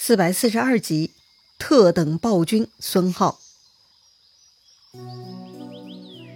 四百四十二集，特等暴君孙浩。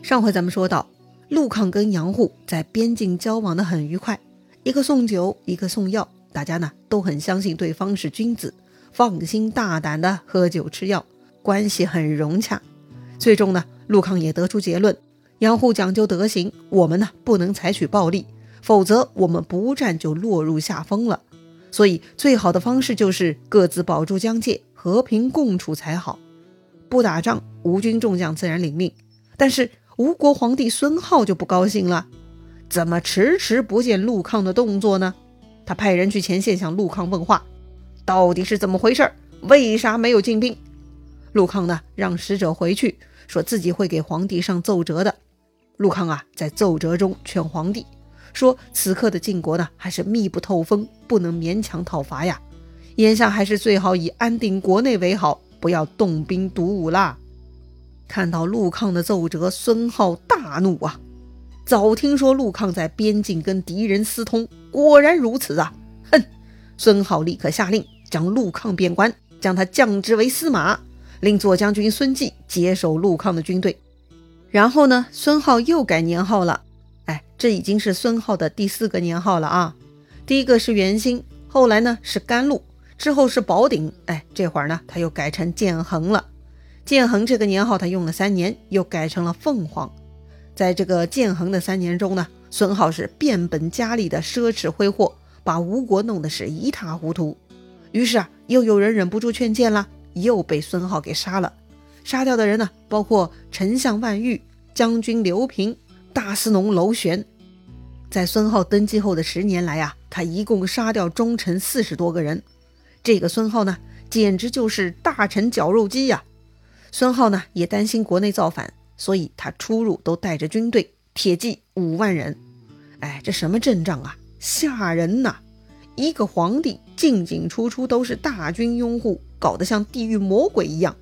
上回咱们说到，陆抗跟杨户在边境交往的很愉快，一个送酒，一个送药，大家呢都很相信对方是君子，放心大胆的喝酒吃药，关系很融洽。最终呢，陆抗也得出结论：杨户讲究德行，我们呢不能采取暴力，否则我们不战就落入下风了。所以，最好的方式就是各自保住疆界，和平共处才好。不打仗，吴军众将自然领命。但是吴国皇帝孙浩就不高兴了，怎么迟迟不见陆抗的动作呢？他派人去前线向陆抗问话，到底是怎么回事？为啥没有进兵？陆抗呢，让使者回去，说自己会给皇帝上奏折的。陆抗啊，在奏折中劝皇帝。说此刻的晋国呢，还是密不透风，不能勉强讨伐呀。眼下还是最好以安定国内为好，不要动兵独武啦。看到陆抗的奏折，孙浩大怒啊！早听说陆抗在边境跟敌人私通，果然如此啊！哼！孙浩立刻下令将陆抗贬官，将他降职为司马，令左将军孙继接手陆抗的军队。然后呢，孙浩又改年号了。这已经是孙浩的第四个年号了啊！第一个是元兴，后来呢是甘露，之后是宝鼎，哎，这会儿呢他又改成建恒了。建恒这个年号他用了三年，又改成了凤凰。在这个建恒的三年中呢，孙浩是变本加厉的奢侈挥霍，把吴国弄得是一塌糊涂。于是啊，又有人忍不住劝谏了，又被孙浩给杀了。杀掉的人呢，包括丞相万玉、将军刘平。大司农娄玄，在孙浩登基后的十年来呀，他一共杀掉忠臣四十多个人。这个孙浩呢，简直就是大臣绞肉机呀！孙浩呢，也担心国内造反，所以他出入都带着军队，铁骑五万人。哎，这什么阵仗啊，吓人呐！一个皇帝进进出出都是大军拥护，搞得像地狱魔鬼一样，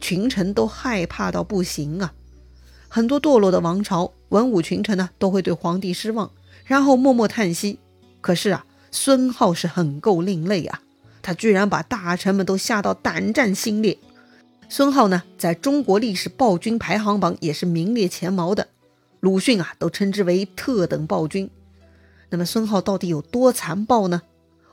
群臣都害怕到不行啊！很多堕落的王朝。文武群臣呢都会对皇帝失望，然后默默叹息。可是啊，孙浩是很够另类啊，他居然把大臣们都吓到胆战心裂。孙浩呢，在中国历史暴君排行榜也是名列前茅的，鲁迅啊都称之为特等暴君。那么孙浩到底有多残暴呢？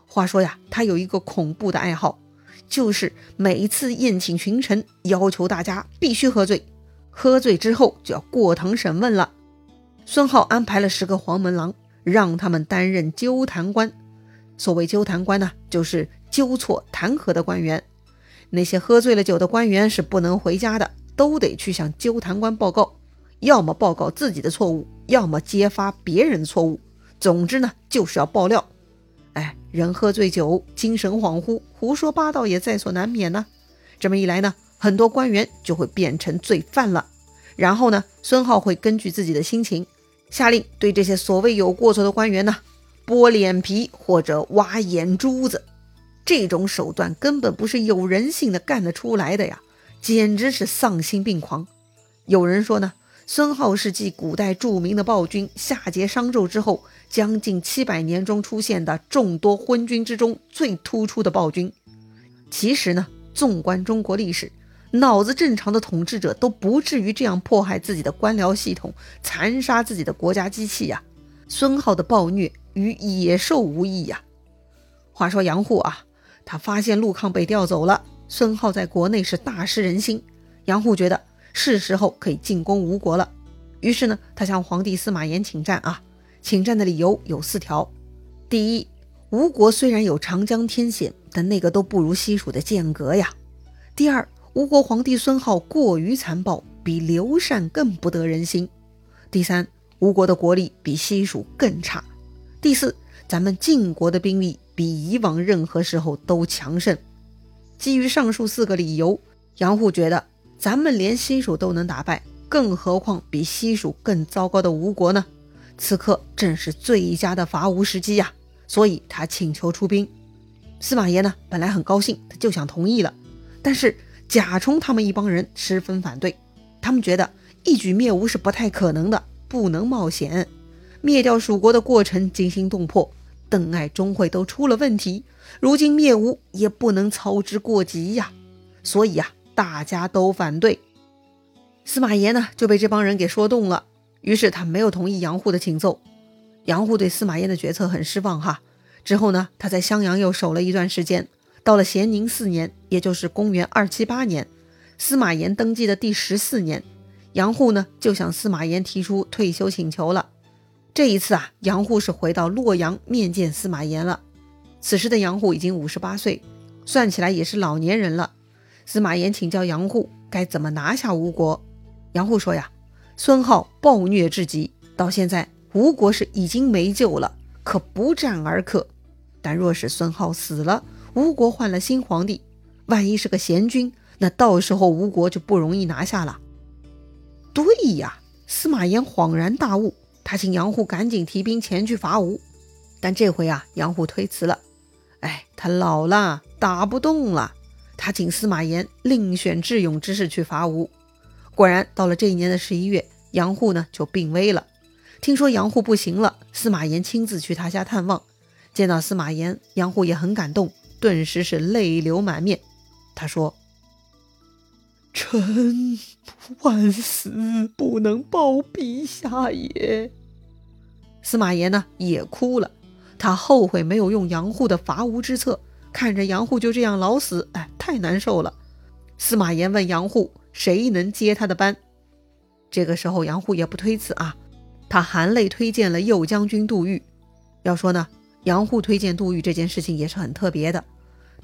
话说呀，他有一个恐怖的爱好，就是每一次宴请群臣，要求大家必须喝醉，喝醉之后就要过堂审问了。孙浩安排了十个黄门郎，让他们担任纠弹官。所谓纠弹官呢，就是纠错弹劾的官员。那些喝醉了酒的官员是不能回家的，都得去向纠弹官报告，要么报告自己的错误，要么揭发别人的错误。总之呢，就是要爆料。哎，人喝醉酒，精神恍惚，胡说八道也在所难免呢。这么一来呢，很多官员就会变成罪犯了。然后呢，孙浩会根据自己的心情。下令对这些所谓有过错的官员呢，剥脸皮或者挖眼珠子，这种手段根本不是有人性的干得出来的呀，简直是丧心病狂。有人说呢，孙浩是继古代著名的暴君夏桀、商纣之后，将近七百年中出现的众多昏君之中最突出的暴君。其实呢，纵观中国历史。脑子正常的统治者都不至于这样迫害自己的官僚系统，残杀自己的国家机器呀！孙浩的暴虐与野兽无异呀。话说杨户啊，他发现陆抗被调走了，孙浩在国内是大失人心。杨户觉得是时候可以进攻吴国了，于是呢，他向皇帝司马炎请战啊。请战的理由有四条：第一，吴国虽然有长江天险，但那个都不如西蜀的剑阁呀；第二，吴国皇帝孙皓过于残暴，比刘禅更不得人心。第三，吴国的国力比西蜀更差。第四，咱们晋国的兵力比以往任何时候都强盛。基于上述四个理由，杨户觉得咱们连西蜀都能打败，更何况比西蜀更糟糕的吴国呢？此刻正是最佳的伐吴时机呀！所以他请求出兵。司马炎呢，本来很高兴，他就想同意了，但是。贾充他们一帮人十分反对，他们觉得一举灭吴是不太可能的，不能冒险。灭掉蜀国的过程惊心动魄，邓艾、钟会都出了问题，如今灭吴也不能操之过急呀。所以啊，大家都反对。司马炎呢就被这帮人给说动了，于是他没有同意杨户的请奏。杨户对司马炎的决策很失望哈。之后呢，他在襄阳又守了一段时间。到了咸宁四年，也就是公元二七八年，司马炎登基的第十四年，杨户呢就向司马炎提出退休请求了。这一次啊，杨户是回到洛阳面见司马炎了。此时的杨户已经五十八岁，算起来也是老年人了。司马炎请教杨户该怎么拿下吴国。杨户说呀：“孙浩暴虐至极，到现在吴国是已经没救了，可不战而克。但若是孙浩死了，吴国换了新皇帝，万一是个贤君，那到时候吴国就不容易拿下了。”对呀，司马炎恍然大悟，他请杨户赶紧提兵前去伐吴。但这回啊，杨户推辞了。哎，他老了，打不动了。他请司马炎另选智勇之士去伐吴。果然，到了这一年的十一月，杨户呢就病危了。听说杨户不行了，司马炎亲自去他家探望。见到司马炎，杨户也很感动，顿时是泪流满面。他说：“臣万死不能报陛下也。”司马炎呢也哭了，他后悔没有用杨户的伐吴之策，看着杨户就这样老死，哎，太难受了。司马炎问杨户。谁能接他的班？这个时候，杨户也不推辞啊，他含泪推荐了右将军杜预。要说呢，杨户推荐杜预这件事情也是很特别的。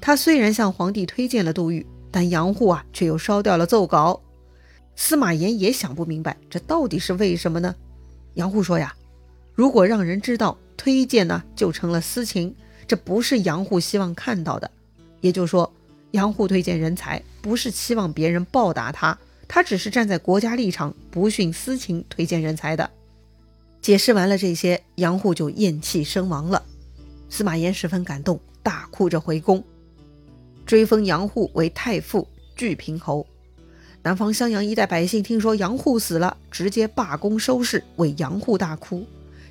他虽然向皇帝推荐了杜预，但杨户啊却又烧掉了奏稿。司马炎也想不明白，这到底是为什么呢？杨户说呀，如果让人知道推荐呢，就成了私情，这不是杨户希望看到的。也就是说。杨户推荐人才，不是期望别人报答他，他只是站在国家立场，不徇私情推荐人才的。解释完了这些，杨户就咽气身亡了。司马炎十分感动，大哭着回宫，追封杨户为太傅、巨平侯。南方襄阳一带百姓听说杨户死了，直接罢工收市，为杨户大哭。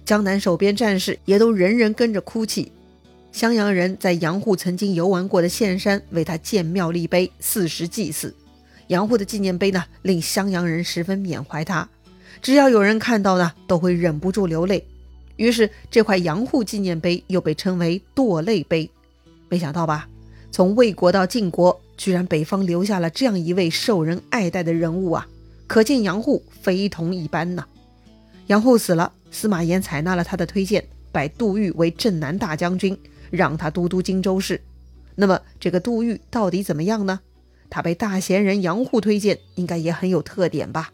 江南守边战士也都人人跟着哭泣。襄阳人在杨户曾经游玩过的岘山为他建庙立碑，四时祭祀。杨户的纪念碑呢，令襄阳人十分缅怀他。只要有人看到呢，都会忍不住流泪。于是这块杨户纪念碑又被称为堕泪碑。没想到吧？从魏国到晋国，居然北方留下了这样一位受人爱戴的人物啊！可见杨户非同一般呐。杨户死了，司马炎采纳了他的推荐，拜杜预为镇南大将军。让他都督荆州事。那么这个杜预到底怎么样呢？他被大贤人杨户推荐，应该也很有特点吧？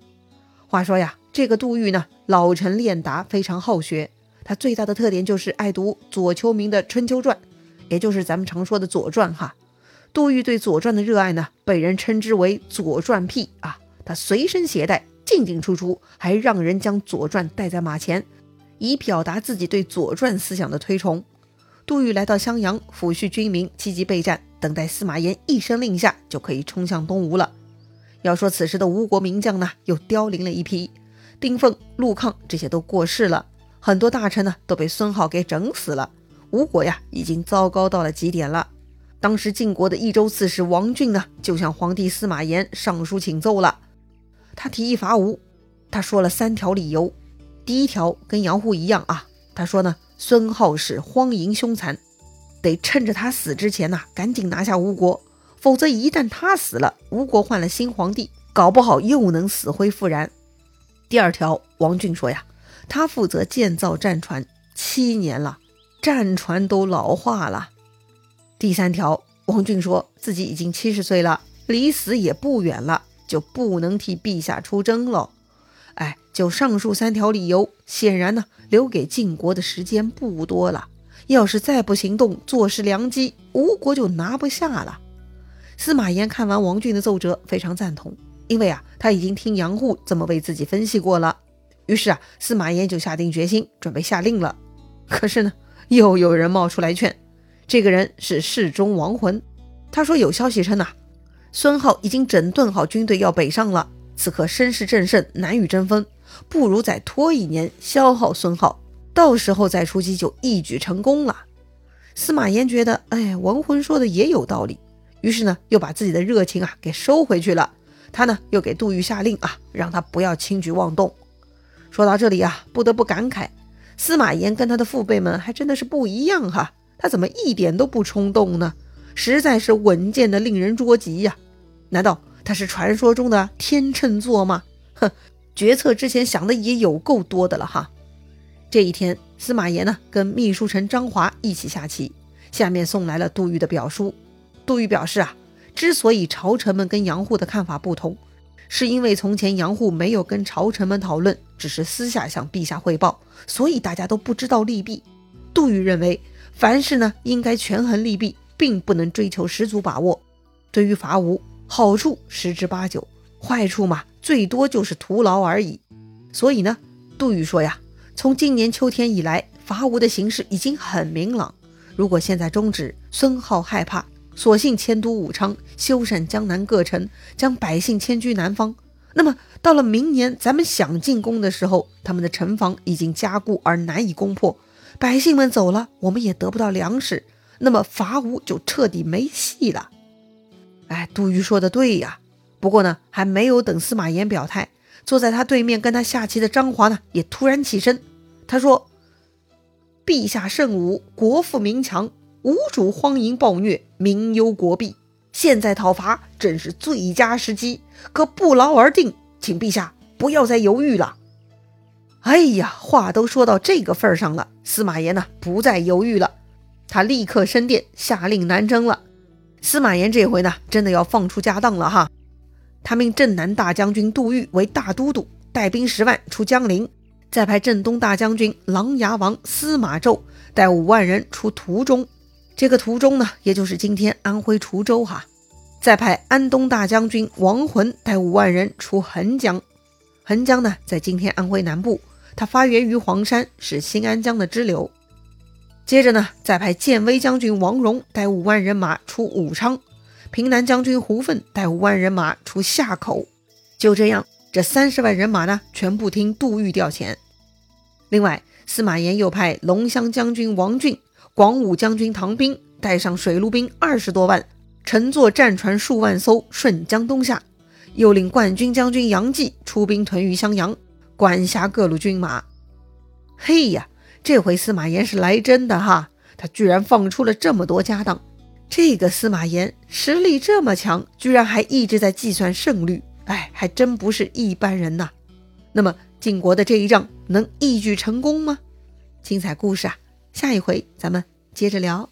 话说呀，这个杜预呢，老成练达，非常好学。他最大的特点就是爱读左丘明的《春秋传》，也就是咱们常说的《左传》哈。杜预对《左传》的热爱呢，被人称之为“左传癖”啊。他随身携带，进进出出，还让人将《左传》带在马前，以表达自己对《左传》思想的推崇。杜预来到襄阳，抚恤军民，积极备战，等待司马炎一声令下，就可以冲向东吴了。要说此时的吴国名将呢，又凋零了一批，丁奉、陆抗这些都过世了，很多大臣呢都被孙皓给整死了。吴国呀，已经糟糕到了极点了。当时晋国的益州刺史王浚呢，就向皇帝司马炎上书请奏了。他提议伐吴，他说了三条理由。第一条跟杨户一样啊，他说呢。孙皓是荒淫凶残，得趁着他死之前呐，赶紧拿下吴国，否则一旦他死了，吴国换了新皇帝，搞不好又能死灰复燃。第二条，王浚说呀，他负责建造战船七年了，战船都老化了。第三条，王俊说自己已经七十岁了，离死也不远了，就不能替陛下出征了。哎，就上述三条理由，显然呢，留给晋国的时间不多了。要是再不行动，坐失良机，吴国就拿不下了。司马炎看完王俊的奏折，非常赞同，因为啊，他已经听杨户这么为自己分析过了。于是啊，司马炎就下定决心，准备下令了。可是呢，又有人冒出来劝，这个人是侍中王浑。他说有消息称呐，孙皓已经整顿好军队，要北上了。此刻声势正盛，难与争锋，不如再拖一年，消耗孙皓，到时候再出击就一举成功了。司马炎觉得，哎，文魂说的也有道理，于是呢，又把自己的热情啊给收回去了。他呢，又给杜预下令啊，让他不要轻举妄动。说到这里啊，不得不感慨，司马炎跟他的父辈们还真的是不一样哈。他怎么一点都不冲动呢？实在是稳健的令人捉急呀！难道他是传说中的天秤座吗？哼，决策之前想的也有够多的了哈。这一天，司马炎呢跟秘书丞张华一起下棋，下面送来了杜预的表书。杜预表示啊，之所以朝臣们跟杨户的看法不同，是因为从前杨户没有跟朝臣们讨论，只是私下向陛下汇报，所以大家都不知道利弊。杜预认为，凡事呢应该权衡利弊，并不能追求十足把握。对于伐吴，好处十之八九，坏处嘛，最多就是徒劳而已。所以呢，杜预说呀。从今年秋天以来，伐吴的形势已经很明朗。如果现在终止，孙浩害怕，索性迁都武昌，修缮江南各城，将百姓迁居南方。那么到了明年，咱们想进攻的时候，他们的城防已经加固而难以攻破，百姓们走了，我们也得不到粮食，那么伐吴就彻底没戏了。哎，杜预说的对呀。不过呢，还没有等司马炎表态，坐在他对面跟他下棋的张华呢，也突然起身。他说：“陛下圣武，国富民强，吴主荒淫暴虐，民忧国弊。现在讨伐正是最佳时机，可不劳而定，请陛下不要再犹豫了。”哎呀，话都说到这个份上了，司马炎呢不再犹豫了，他立刻升殿下令南征了。司马炎这回呢，真的要放出家当了哈！他命镇南大将军杜预为大都督，带兵十万出江陵。再派镇东大将军琅琊王司马昭带五万人出途中，这个途中呢，也就是今天安徽滁州哈。再派安东大将军王浑带五万人出横江，横江呢在今天安徽南部，它发源于黄山，是新安江的支流。接着呢，再派建威将军王荣带五万人马出武昌，平南将军胡奋带五万人马出夏口。就这样。这三十万人马呢，全部听杜预调遣。另外，司马炎又派龙骧将军王俊、广武将军唐兵带上水陆兵二十多万，乘坐战船数万艘顺江东下。又令冠军将军杨继出兵屯于襄阳，管辖各路军马。嘿呀，这回司马炎是来真的哈！他居然放出了这么多家当。这个司马炎实力这么强，居然还一直在计算胜率。哎，还真不是一般人呐。那么晋国的这一仗能一举成功吗？精彩故事啊，下一回咱们接着聊。